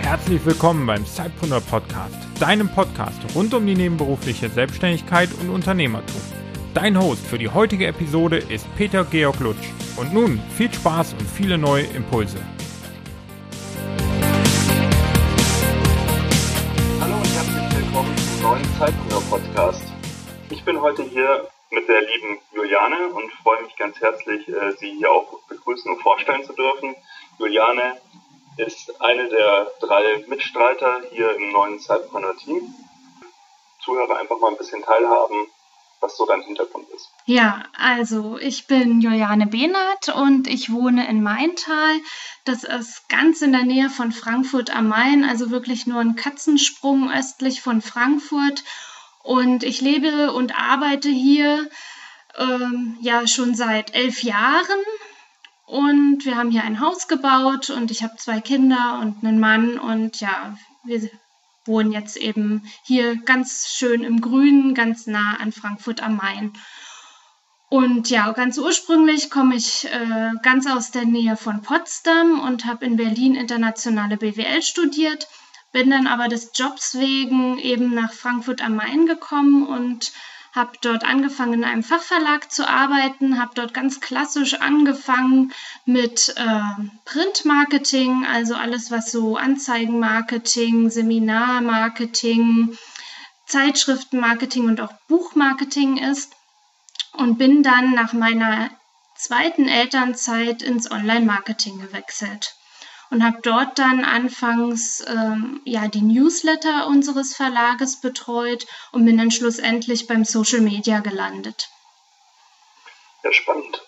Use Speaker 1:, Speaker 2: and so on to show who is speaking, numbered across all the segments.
Speaker 1: Herzlich willkommen beim Zeitpreneur Podcast, deinem Podcast rund um die nebenberufliche Selbstständigkeit und Unternehmertum. Dein Host für die heutige Episode ist Peter Georg Lutsch. Und nun viel Spaß und viele neue Impulse.
Speaker 2: Heute hier mit der lieben Juliane und freue mich ganz herzlich, äh, Sie hier auch begrüßen und vorstellen zu dürfen. Juliane ist eine der drei Mitstreiter hier im neuen Zeitpreneur-Team. Zuhörer einfach mal ein bisschen teilhaben, was so dein Hintergrund ist.
Speaker 3: Ja, also ich bin Juliane Behnert und ich wohne in Maintal. Das ist ganz in der Nähe von Frankfurt am Main, also wirklich nur ein Katzensprung östlich von Frankfurt. Und ich lebe und arbeite hier ähm, ja schon seit elf Jahren. Und wir haben hier ein Haus gebaut und ich habe zwei Kinder und einen Mann. Und ja, wir wohnen jetzt eben hier ganz schön im Grünen, ganz nah an Frankfurt am Main. Und ja, ganz ursprünglich komme ich äh, ganz aus der Nähe von Potsdam und habe in Berlin internationale BWL studiert, bin dann aber des Jobs wegen eben nach Frankfurt am Main gekommen und habe dort angefangen in einem Fachverlag zu arbeiten, habe dort ganz klassisch angefangen mit äh, Printmarketing, also alles, was so Anzeigenmarketing, Seminarmarketing, Zeitschriftenmarketing und auch Buchmarketing ist und bin dann nach meiner zweiten Elternzeit ins Online-Marketing gewechselt und habe dort dann anfangs ähm, ja die Newsletter unseres Verlages betreut und bin dann schlussendlich beim Social Media gelandet.
Speaker 2: Ja, spannend.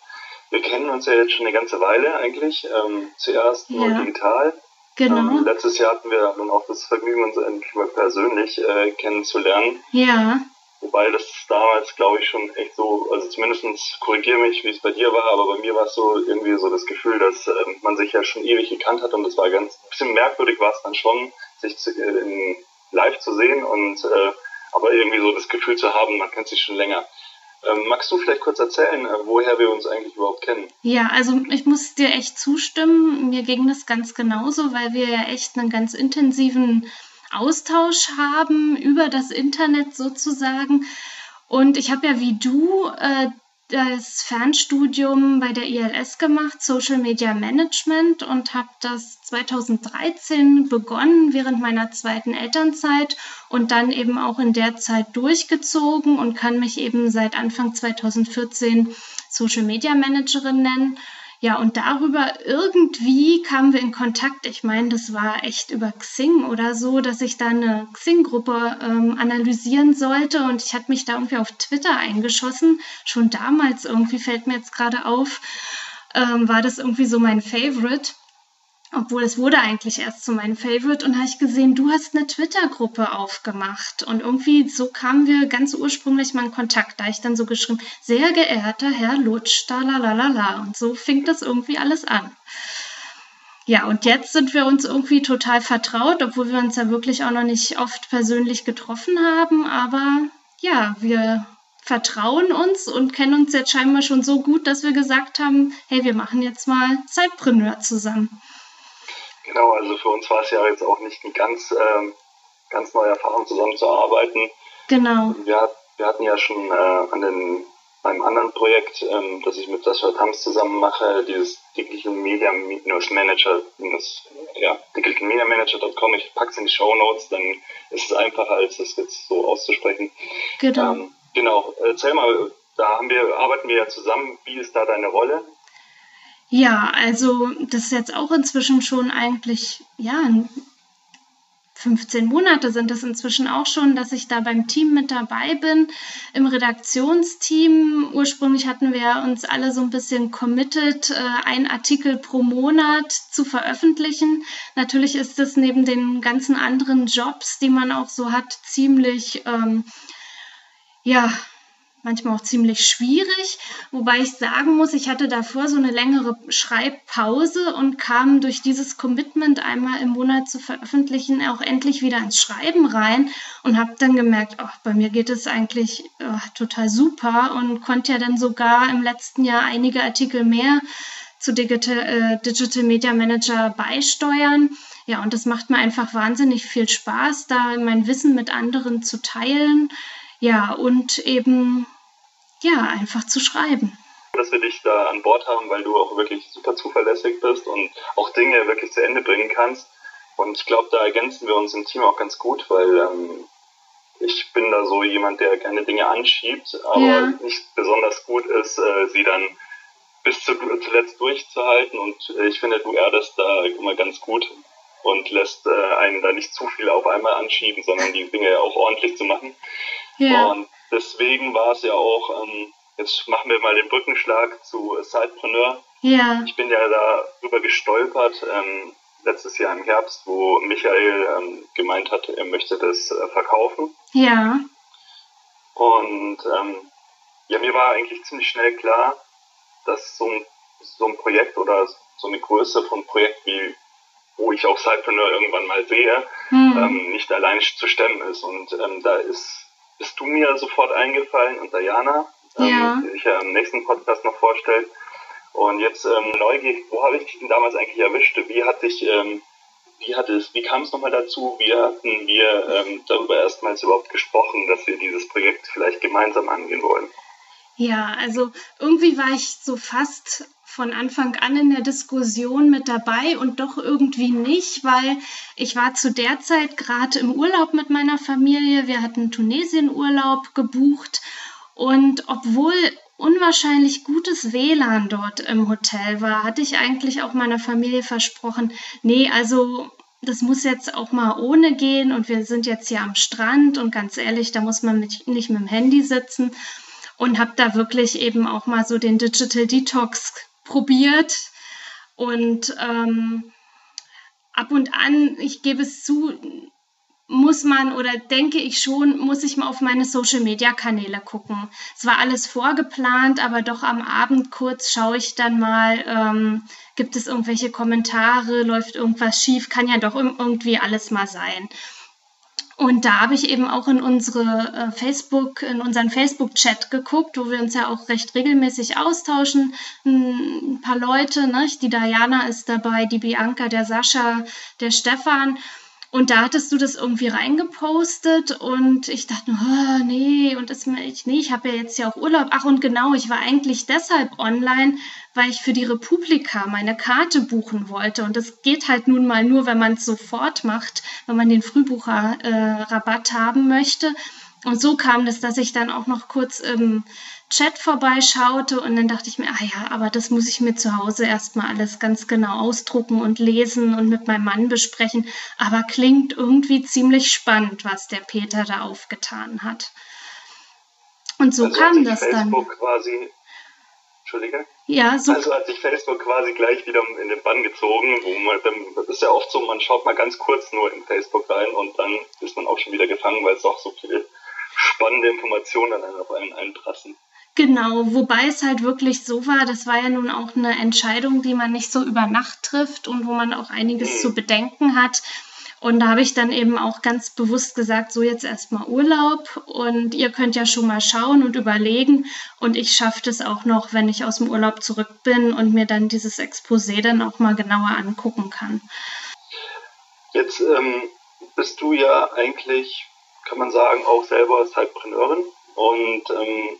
Speaker 2: Wir kennen uns ja jetzt schon eine ganze Weile eigentlich. Ähm, zuerst nur ja. digital.
Speaker 3: Genau. Ähm,
Speaker 2: letztes Jahr hatten wir nun auch das Vergnügen, uns endlich mal persönlich äh, kennenzulernen.
Speaker 3: Ja.
Speaker 2: Wobei das damals, glaube ich, schon echt so, also zumindest korrigiere mich, wie es bei dir war, aber bei mir war es so irgendwie so das Gefühl, dass ähm, man sich ja schon ewig gekannt hat und das war ganz, ein bisschen merkwürdig war es dann schon, sich zu, äh, in, live zu sehen und äh, aber irgendwie so das Gefühl zu haben, man kennt sich schon länger. Ähm, magst du vielleicht kurz erzählen, äh, woher wir uns eigentlich überhaupt kennen?
Speaker 3: Ja, also ich muss dir echt zustimmen. Mir ging das ganz genauso, weil wir ja echt einen ganz intensiven Austausch haben über das Internet sozusagen. Und ich habe ja wie du äh, das Fernstudium bei der ILS gemacht, Social Media Management, und habe das 2013 begonnen während meiner zweiten Elternzeit und dann eben auch in der Zeit durchgezogen und kann mich eben seit Anfang 2014 Social Media Managerin nennen. Ja, und darüber irgendwie kamen wir in Kontakt. Ich meine, das war echt über Xing oder so, dass ich da eine Xing-Gruppe ähm, analysieren sollte und ich hatte mich da irgendwie auf Twitter eingeschossen. Schon damals irgendwie fällt mir jetzt gerade auf, ähm, war das irgendwie so mein Favorite obwohl es wurde eigentlich erst zu meinem Favorite und habe ich gesehen, du hast eine Twitter-Gruppe aufgemacht und irgendwie so kamen wir ganz ursprünglich mal in Kontakt. Da ich dann so geschrieben, sehr geehrter Herr Lutsch, da la la la la und so fing das irgendwie alles an. Ja, und jetzt sind wir uns irgendwie total vertraut, obwohl wir uns ja wirklich auch noch nicht oft persönlich getroffen haben, aber ja, wir vertrauen uns und kennen uns jetzt scheinbar schon so gut, dass wir gesagt haben, hey, wir machen jetzt mal Zeitpreneur zusammen.
Speaker 2: Genau, also für uns war es ja jetzt auch nicht eine ganz, ähm, ganz neue Erfahrung, zusammenzuarbeiten.
Speaker 3: Genau.
Speaker 2: Wir, wir hatten ja schon äh, an den, einem anderen Projekt, ähm, das ich mit Sascha Tams zusammen mache, dieses Digital Media Manager, das, ja, digitalmediamanager.com, ich packe es in die Show Notes, dann ist es einfacher, als das jetzt so auszusprechen.
Speaker 3: Genau. Ähm,
Speaker 2: genau, erzähl mal, da haben wir, arbeiten wir ja zusammen, wie ist da deine Rolle?
Speaker 3: Ja, also das ist jetzt auch inzwischen schon eigentlich, ja, 15 Monate sind es inzwischen auch schon, dass ich da beim Team mit dabei bin, im Redaktionsteam. Ursprünglich hatten wir uns alle so ein bisschen committed, äh, ein Artikel pro Monat zu veröffentlichen. Natürlich ist es neben den ganzen anderen Jobs, die man auch so hat, ziemlich, ähm, ja, manchmal auch ziemlich schwierig, wobei ich sagen muss, ich hatte davor so eine längere Schreibpause und kam durch dieses Commitment einmal im Monat zu veröffentlichen auch endlich wieder ins Schreiben rein und habe dann gemerkt, oh, bei mir geht es eigentlich oh, total super und konnte ja dann sogar im letzten Jahr einige Artikel mehr zu Digital, äh, Digital Media Manager beisteuern. Ja, und das macht mir einfach wahnsinnig viel Spaß, da mein Wissen mit anderen zu teilen. Ja, und eben ja, einfach zu schreiben.
Speaker 2: Dass wir dich da an Bord haben, weil du auch wirklich super zuverlässig bist und auch Dinge wirklich zu Ende bringen kannst. Und ich glaube, da ergänzen wir uns im Team auch ganz gut, weil ähm, ich bin da so jemand, der gerne Dinge anschiebt, aber ja. nicht besonders gut ist, äh, sie dann bis zu, zuletzt durchzuhalten. Und äh, ich finde, du erdest da immer ganz gut und lässt äh, einen da nicht zu viel auf einmal anschieben, sondern die Dinge auch ordentlich zu machen. Ja. Und deswegen war es ja auch, ähm, jetzt machen wir mal den Brückenschlag zu Sidepreneur. Ja. Ich bin ja da drüber gestolpert, ähm, letztes Jahr im Herbst, wo Michael ähm, gemeint hat, er möchte das äh, verkaufen.
Speaker 3: Ja.
Speaker 2: Und ähm, ja, mir war eigentlich ziemlich schnell klar, dass so ein, so ein Projekt oder so eine Größe von Projekt wie wo ich auch Sidepreneur irgendwann mal sehe, hm. ähm, nicht allein zu stemmen ist. Und ähm, da ist bist du mir sofort eingefallen und Diana, ähm, ja. die sich ja im nächsten Podcast noch vorstellt. Und jetzt ähm, neugierig, wo habe ich dich denn damals eigentlich erwischt? Wie hat dich, ähm, wie hat es, wie kam es nochmal dazu? Wie hatten wir ähm, darüber erstmals überhaupt gesprochen, dass wir dieses Projekt vielleicht gemeinsam angehen wollen?
Speaker 3: Ja, also irgendwie war ich so fast von Anfang an in der Diskussion mit dabei und doch irgendwie nicht, weil ich war zu der Zeit gerade im Urlaub mit meiner Familie. Wir hatten Tunesien-Urlaub gebucht und obwohl unwahrscheinlich gutes WLAN dort im Hotel war, hatte ich eigentlich auch meiner Familie versprochen, nee, also das muss jetzt auch mal ohne gehen und wir sind jetzt hier am Strand und ganz ehrlich, da muss man mit, nicht mit dem Handy sitzen und habe da wirklich eben auch mal so den Digital Detox probiert und ähm, ab und an, ich gebe es zu, muss man oder denke ich schon, muss ich mal auf meine Social-Media-Kanäle gucken. Es war alles vorgeplant, aber doch am Abend kurz schaue ich dann mal, ähm, gibt es irgendwelche Kommentare, läuft irgendwas schief, kann ja doch irgendwie alles mal sein. Und da habe ich eben auch in unsere äh, Facebook, in unseren Facebook-Chat geguckt, wo wir uns ja auch recht regelmäßig austauschen. Ein paar Leute, ne? die Diana ist dabei, die Bianca, der Sascha, der Stefan. Und da hattest du das irgendwie reingepostet und ich dachte, oh, nee, und das, ich, nee, ich habe ja jetzt ja auch Urlaub. Ach und genau, ich war eigentlich deshalb online, weil ich für die Republika meine Karte buchen wollte. Und das geht halt nun mal nur, wenn man es sofort macht, wenn man den Frühbucherrabatt äh, haben möchte. Und so kam das, dass ich dann auch noch kurz im Chat vorbeischaute und dann dachte ich mir, ah ja, aber das muss ich mir zu Hause erstmal alles ganz genau ausdrucken und lesen und mit meinem Mann besprechen. Aber klingt irgendwie ziemlich spannend, was der Peter da aufgetan hat. Und so also kam das
Speaker 2: Facebook dann. Quasi, Entschuldige?
Speaker 3: Ja,
Speaker 2: so. Also hat sich Facebook quasi gleich wieder in den Bann gezogen, wo man dann, das ist ja oft so, man schaut mal ganz kurz nur in Facebook rein und dann ist man auch schon wieder gefangen, weil es auch so viele spannende Informationen dann auf einen einprassen.
Speaker 3: Genau, wobei es halt wirklich so war, das war ja nun auch eine Entscheidung, die man nicht so über Nacht trifft und wo man auch einiges zu bedenken hat. Und da habe ich dann eben auch ganz bewusst gesagt, so jetzt erstmal Urlaub und ihr könnt ja schon mal schauen und überlegen und ich schaffe das auch noch, wenn ich aus dem Urlaub zurück bin und mir dann dieses Exposé dann auch mal genauer angucken kann.
Speaker 2: Jetzt ähm, bist du ja eigentlich, kann man sagen, auch selber Zeitpreneurin und ähm,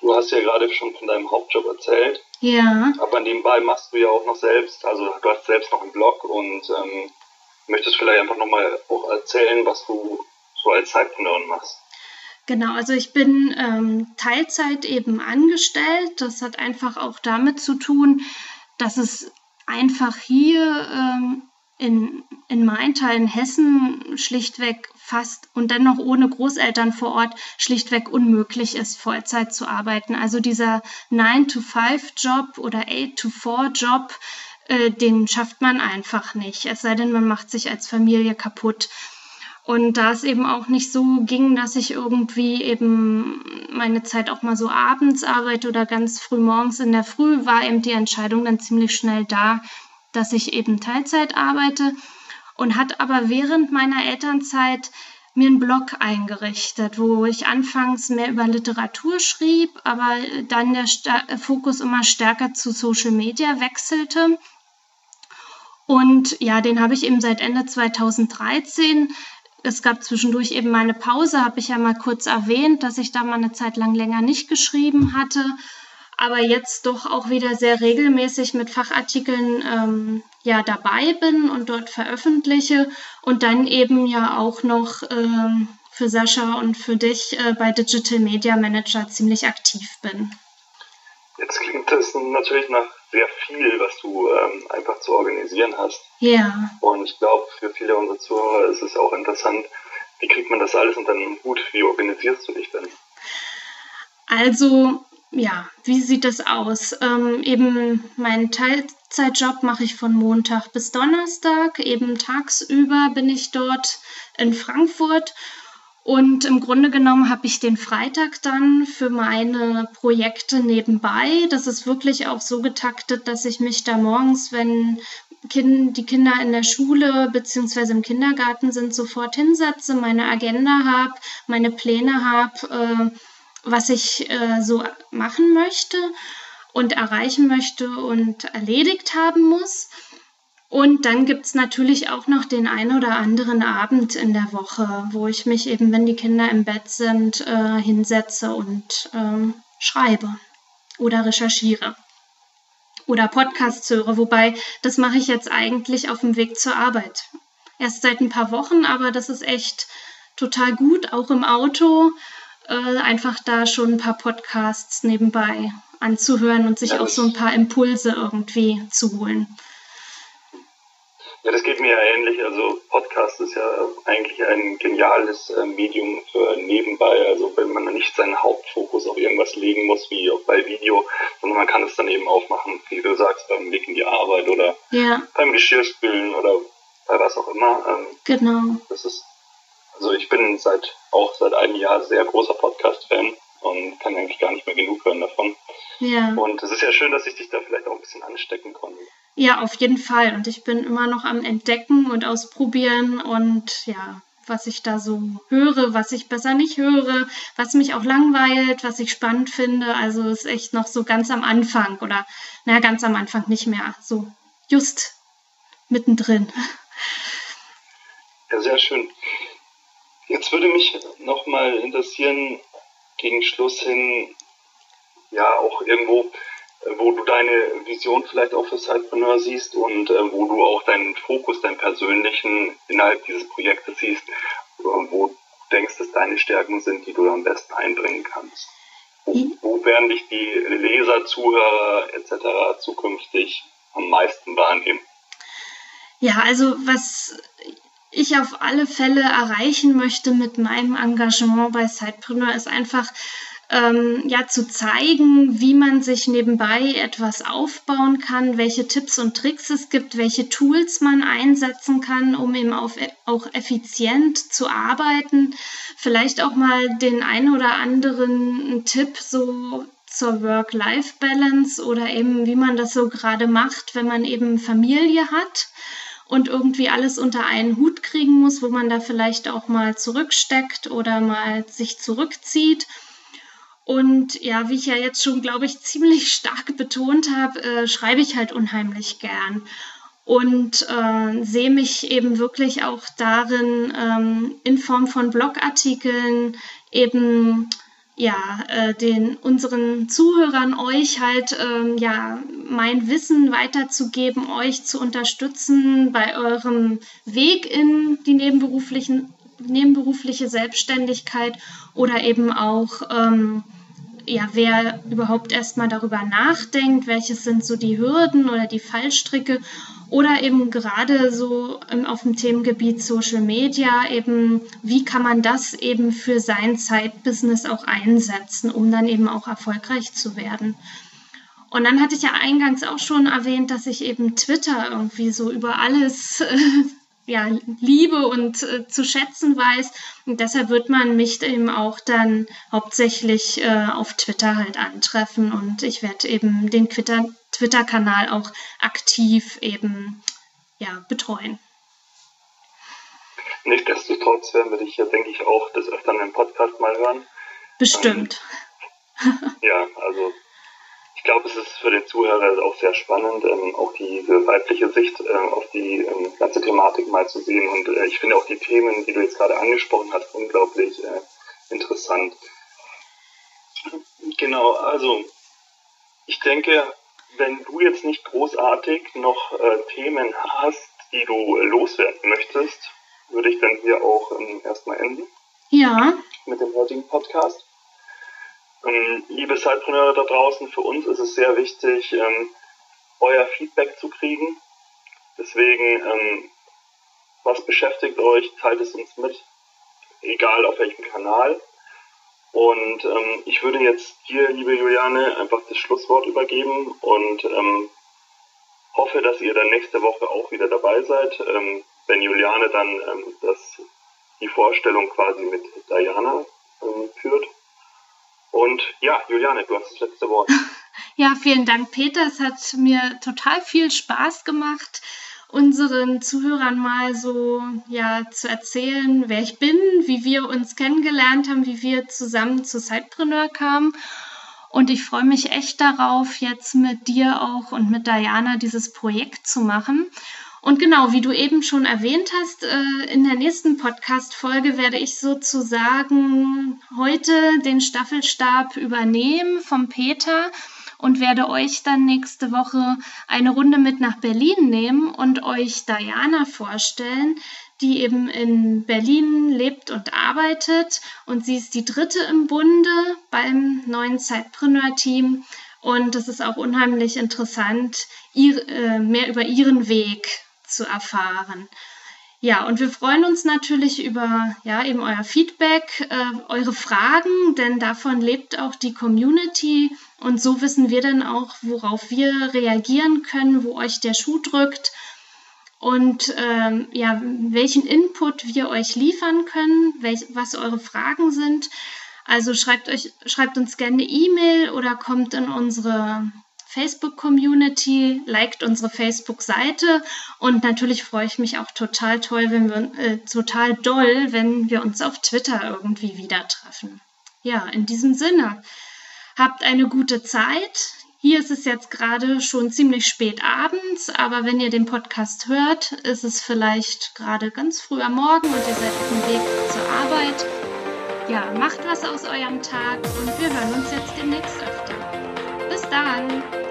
Speaker 2: Du hast ja gerade schon von deinem Hauptjob erzählt.
Speaker 3: Ja.
Speaker 2: Aber nebenbei machst du ja auch noch selbst, also du hast selbst noch einen Blog und ähm, möchtest vielleicht einfach nochmal auch erzählen, was du so als Zeitpreneurin machst.
Speaker 3: Genau, also ich bin ähm, Teilzeit eben angestellt. Das hat einfach auch damit zu tun, dass es einfach hier ähm, in, in Maintal in Hessen schlichtweg fast und dennoch ohne Großeltern vor Ort schlichtweg unmöglich ist, Vollzeit zu arbeiten. Also dieser 9-to-5-Job oder 8-to-4-Job, äh, den schafft man einfach nicht, es sei denn, man macht sich als Familie kaputt. Und da es eben auch nicht so ging, dass ich irgendwie eben meine Zeit auch mal so abends arbeite oder ganz früh morgens in der Früh, war eben die Entscheidung dann ziemlich schnell da, dass ich eben Teilzeit arbeite und hat aber während meiner Elternzeit mir einen Blog eingerichtet, wo ich anfangs mehr über Literatur schrieb, aber dann der Fokus immer stärker zu Social Media wechselte. Und ja, den habe ich eben seit Ende 2013 es gab zwischendurch eben meine Pause, habe ich ja mal kurz erwähnt, dass ich da mal eine Zeit lang länger nicht geschrieben hatte, aber jetzt doch auch wieder sehr regelmäßig mit Fachartikeln ähm, ja dabei bin und dort veröffentliche und dann eben ja auch noch ähm, für Sascha und für dich äh, bei Digital Media Manager ziemlich aktiv bin.
Speaker 2: Jetzt klingt es natürlich nach sehr viel, was du ähm, einfach zu organisieren hast.
Speaker 3: Ja.
Speaker 2: Und ich glaube, für viele unserer Zuhörer ist es auch interessant, wie kriegt man das alles unter einem Hut? Wie organisierst du dich denn?
Speaker 3: Also, ja, wie sieht das aus? Ähm, eben meinen Teilzeitjob mache ich von Montag bis Donnerstag. Eben tagsüber bin ich dort in Frankfurt und im Grunde genommen habe ich den Freitag dann für meine Projekte nebenbei. Das ist wirklich auch so getaktet, dass ich mich da morgens, wenn die Kinder in der Schule bzw. im Kindergarten sind, sofort hinsetze, meine Agenda habe, meine Pläne habe, äh, was ich äh, so machen möchte und erreichen möchte und erledigt haben muss. Und dann gibt es natürlich auch noch den einen oder anderen Abend in der Woche, wo ich mich eben, wenn die Kinder im Bett sind, äh, hinsetze und ähm, schreibe oder recherchiere oder Podcasts höre. Wobei, das mache ich jetzt eigentlich auf dem Weg zur Arbeit. Erst seit ein paar Wochen, aber das ist echt total gut, auch im Auto, äh, einfach da schon ein paar Podcasts nebenbei anzuhören und sich ja, auch so ein paar Impulse irgendwie zu holen.
Speaker 2: Ja, das geht mir ja ähnlich. Also Podcast ist ja eigentlich ein geniales äh, Medium für nebenbei. Also wenn man nicht seinen Hauptfokus auf irgendwas legen muss, wie auch bei Video, sondern man kann es dann eben aufmachen, wie du sagst, beim Weg in die Arbeit oder
Speaker 3: ja.
Speaker 2: beim Geschirrspülen oder bei was auch immer.
Speaker 3: Ähm, genau.
Speaker 2: Das ist, also ich bin seit auch seit einem Jahr sehr großer Podcast-Fan und kann eigentlich gar nicht mehr genug hören davon.
Speaker 3: Ja.
Speaker 2: Und es ist ja schön, dass ich dich da vielleicht auch ein bisschen anstecken konnte.
Speaker 3: Ja, auf jeden Fall. Und ich bin immer noch am Entdecken und Ausprobieren und ja, was ich da so höre, was ich besser nicht höre, was mich auch langweilt, was ich spannend finde. Also ist echt noch so ganz am Anfang oder naja, ganz am Anfang nicht mehr. So just mittendrin.
Speaker 2: Ja, sehr schön. Jetzt würde mich nochmal interessieren, gegen Schluss hin, ja, auch irgendwo, wo du deine Vision vielleicht auch für Sidepreneur siehst und äh, wo du auch deinen Fokus, deinen persönlichen innerhalb dieses Projektes siehst, äh, wo du denkst, dass deine Stärken sind, die du am besten einbringen kannst. Wo, wo werden dich die Leser, Zuhörer etc. zukünftig am meisten wahrnehmen?
Speaker 3: Ja, also was ich auf alle Fälle erreichen möchte mit meinem Engagement bei Sidepreneur ist einfach ähm, ja zu zeigen, wie man sich nebenbei etwas aufbauen kann, welche Tipps und Tricks es gibt, welche Tools man einsetzen kann, um eben auf, auch effizient zu arbeiten. Vielleicht auch mal den ein oder anderen Tipp so zur Work-Life-Balance oder eben wie man das so gerade macht, wenn man eben Familie hat und irgendwie alles unter einen Hut kriegen muss, wo man da vielleicht auch mal zurücksteckt oder mal sich zurückzieht. Und ja, wie ich ja jetzt schon, glaube ich, ziemlich stark betont habe, äh, schreibe ich halt unheimlich gern. Und äh, sehe mich eben wirklich auch darin, ähm, in Form von Blogartikeln eben ja, äh, den unseren Zuhörern euch halt ähm, ja mein Wissen weiterzugeben, euch zu unterstützen bei eurem Weg in die nebenberuflichen nebenberufliche Selbstständigkeit oder eben auch ähm, ja, wer überhaupt erstmal darüber nachdenkt, welches sind so die Hürden oder die Fallstricke oder eben gerade so auf dem Themengebiet Social Media eben, wie kann man das eben für sein Zeitbusiness auch einsetzen, um dann eben auch erfolgreich zu werden. Und dann hatte ich ja eingangs auch schon erwähnt, dass ich eben Twitter irgendwie so über alles ja, liebe und äh, zu schätzen weiß. Und deshalb wird man mich eben auch dann hauptsächlich äh, auf Twitter halt antreffen und ich werde eben den Twitter-Kanal auch aktiv eben ja, betreuen.
Speaker 2: Nichtsdestotrotz werden wir dich ja, denke ich, auch des Öfteren im Podcast mal hören.
Speaker 3: Bestimmt.
Speaker 2: Ähm, ja, also ich glaube, es ist für den Zuhörer auch sehr spannend, ähm, auch diese weibliche Sicht äh, auf die ähm, ganze Thematik mal zu sehen. Und äh, ich finde auch die Themen, die du jetzt gerade angesprochen hast, unglaublich äh, interessant. Genau, also ich denke, wenn du jetzt nicht großartig noch äh, Themen hast, die du loswerden möchtest, würde ich dann hier auch ähm, erstmal enden.
Speaker 3: Ja.
Speaker 2: Mit dem heutigen Podcast. Ähm, liebe Sidepreneure da draußen, für uns ist es sehr wichtig, ähm, euer Feedback zu kriegen. Deswegen, ähm, was beschäftigt euch, teilt es uns mit, egal auf welchem Kanal. Und ähm, ich würde jetzt dir, liebe Juliane, einfach das Schlusswort übergeben und ähm, hoffe, dass ihr dann nächste Woche auch wieder dabei seid, ähm, wenn Juliane dann ähm, das, die Vorstellung quasi mit Diana ähm, führt. Und ja, Juliane, du hast das letzte Wort.
Speaker 3: Ja, vielen Dank, Peter. Es hat mir total viel Spaß gemacht, unseren Zuhörern mal so ja zu erzählen, wer ich bin, wie wir uns kennengelernt haben, wie wir zusammen zu Sidepreneur kamen. Und ich freue mich echt darauf, jetzt mit dir auch und mit Diana dieses Projekt zu machen. Und genau, wie du eben schon erwähnt hast, äh, in der nächsten Podcast-Folge werde ich sozusagen heute den Staffelstab übernehmen vom Peter und werde euch dann nächste Woche eine Runde mit nach Berlin nehmen und euch Diana vorstellen, die eben in Berlin lebt und arbeitet. Und sie ist die dritte im Bunde beim neuen Zeitpreneur-Team. Und es ist auch unheimlich interessant, ihr, äh, mehr über ihren Weg zu erfahren. Ja, und wir freuen uns natürlich über ja, eben euer Feedback, äh, eure Fragen, denn davon lebt auch die Community und so wissen wir dann auch, worauf wir reagieren können, wo euch der Schuh drückt und ähm, ja, welchen Input wir euch liefern können, welch, was eure Fragen sind. Also schreibt euch, schreibt uns gerne eine E-Mail oder kommt in unsere Facebook-Community, liked unsere Facebook-Seite und natürlich freue ich mich auch total toll, wenn wir äh, total doll, wenn wir uns auf Twitter irgendwie wieder treffen. Ja, in diesem Sinne, habt eine gute Zeit. Hier ist es jetzt gerade schon ziemlich spät abends, aber wenn ihr den Podcast hört, ist es vielleicht gerade ganz früh am Morgen und ihr seid auf dem Weg zur Arbeit. Ja, macht was aus eurem Tag und wir hören uns jetzt demnächst öfter. Bis dann!